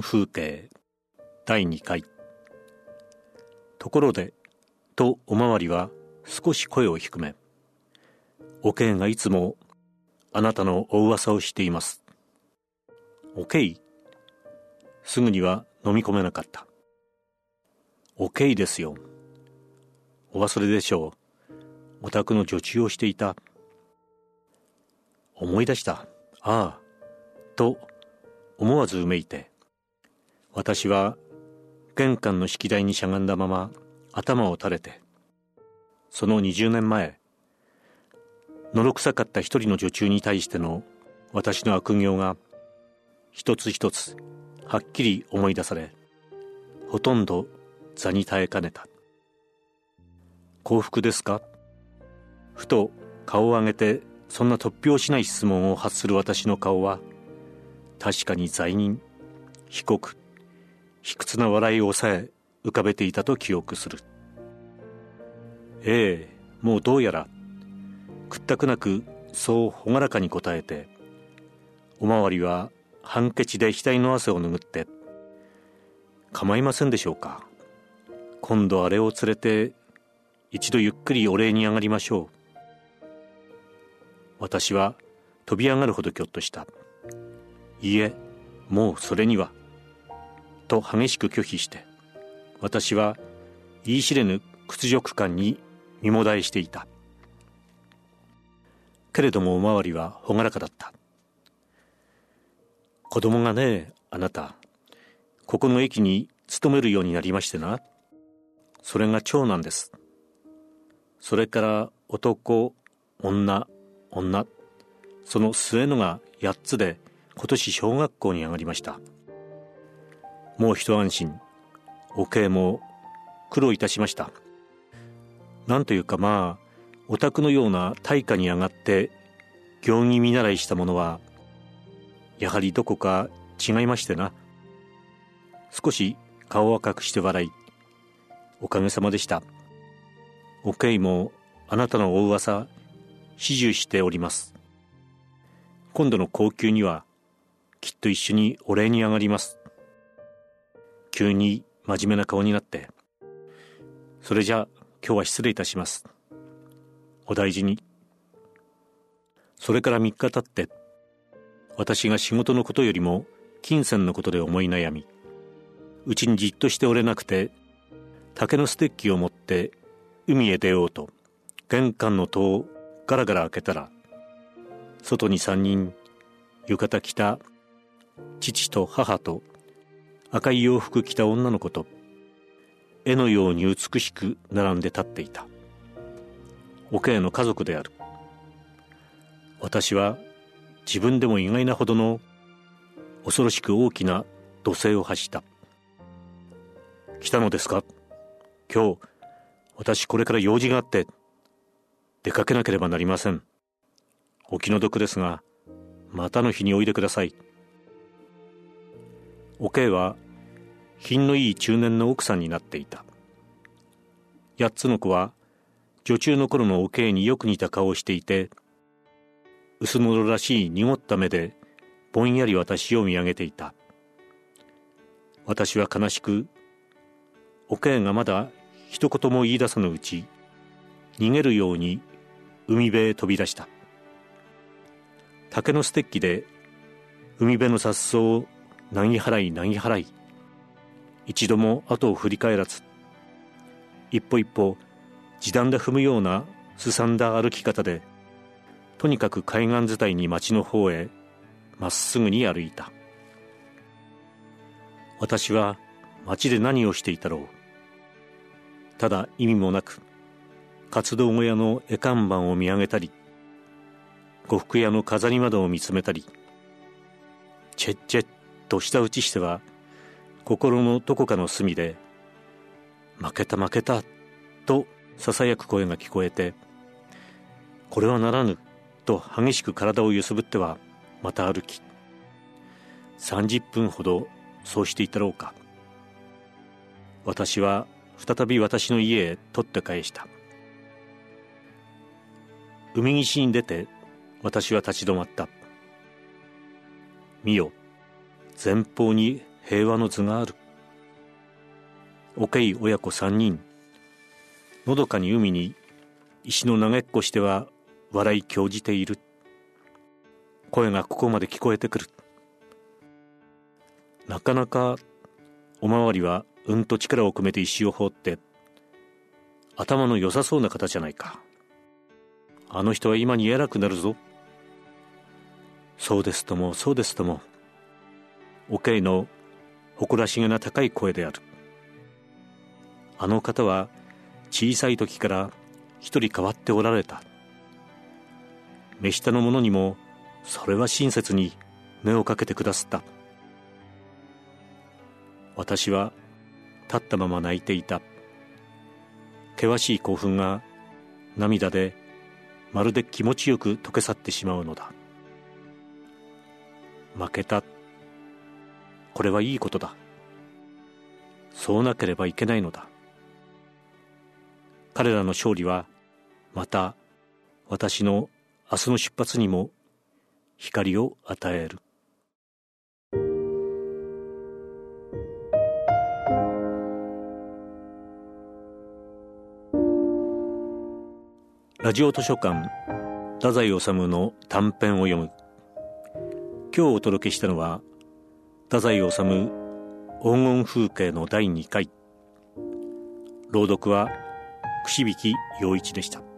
風景第2回。ところでとおまわりは少し声を低め。おけいがいつもあなたのお噂をしています。おけいすぐには飲み込めなかった。おけいですよ。お忘れでしょう。お宅の女中をしていた。思い出した。ああと思わずうめいて。私は玄関の式台にしゃがんだまま頭を垂れてその20年前のろくさかった一人の女中に対しての私の悪行が一つ一つはっきり思い出されほとんど座に耐えかねた。幸福ですか？ふと顔を上げてそんな突拍子ない質問を発する私の顔は確かに罪人被告卑屈な笑いを抑え浮かべていたと記憶する。ええもうどうやら屈託なくそう朗らかに答えておまわりはハンケチで額の汗を拭って構いませんでしょうか。今度あれを連れて一度ゆっくりお礼に上がりましょう。私は飛び上がるほどきょっとした。いいえもうそれには。と激しく拒否して私は言い知れぬ屈辱感に身もだえしていた。けれどもおまわりは朗らかだった。子供がねあなたここの駅に勤めるようになりましてな。それが長男です。それから男女女。その末のが8つで今年小学校に上がりました。もう一安心。お稽も苦労いたしました。なんというかまあお宅のような大化に上がって行儀見習いしたものはやはりどこか違いましてな。少し顔を赤くして笑いおかげさまでした。おけいもあなたのお噂始終しております。今度の高級にはきっと一緒にお礼に上がります。急に真面目な顔になって、それじゃ今日は失礼いたします。お大事に。それから3日経って、私が仕事のことよりも金銭のことで思い悩み、うちにじっとしておれなくて、竹のステッキを持って海へ出ようと、玄関の戸をガラガラ開けたら、外に3人、浴衣着た父と母と赤い洋服着た女の子と絵のように美しく並んで立っていた。岡谷の家族である。私は自分でも意外なほどの恐ろしく大きな土星を発した。来たのですか？今日私これから用事があって出かけなければなりません。お気の毒ですがまたの日においでください。おけいは品のいい中年の奥さんになっていた。八つの子は女中の頃のおけいによく似た顔をしていて薄のらしい濁った目でぼんやり私を見上げていた。私は悲しくおけいがまだ一言も言い出さぬうち逃げるように海辺へ飛び出した。竹のステッキで海辺の雑草をなぎ払いなぎ払い。一度も後を振り返らず一歩一歩時短で踏むようなすさんだ歩き方でとにかく海岸伝いに町の方へまっすぐに歩いた。私は町で何をしていたろう。ただ意味もなく活動小屋の絵看板を見上げたり呉服屋の飾り窓を見つめたりチェッチェッと舌打ちしては心のどこかの隅で「負けた負けた」とささやく声が聞こえて「これはならぬ」と激しく体を揺すぶってはまた歩き30分ほどそうしていたろうか。私は再び私の家へ取って返した。海岸に出て私は立ち止まった見よ前方に平和の図がある。おけい親子三人。のどかに海に石の投げっこしては笑い興じている。声がここまで聞こえてくる。なかなかおまわりはうんと力を込めて石を放って頭の良さそうな方じゃないか。あの人は今に偉くなるぞ。そうですともそうですとも。おけいの誇らしげな高い声である。あの方は小さい時から一人変わっておられた。目下の者にもそれは親切に目をかけてくださった。私は立ったまま泣いていた。険しい興奮が涙でまるで気持ちよく溶け去ってしまうのだ。負けたこれはいいことだ。そうなければいけないのだ。彼らの勝利はまた私の明日の出発にも光を与える。ラジオ図書館太宰治の短編を読む。今日お届けしたのは太宰治黄金風景の第2回。朗読は串引陽一でした。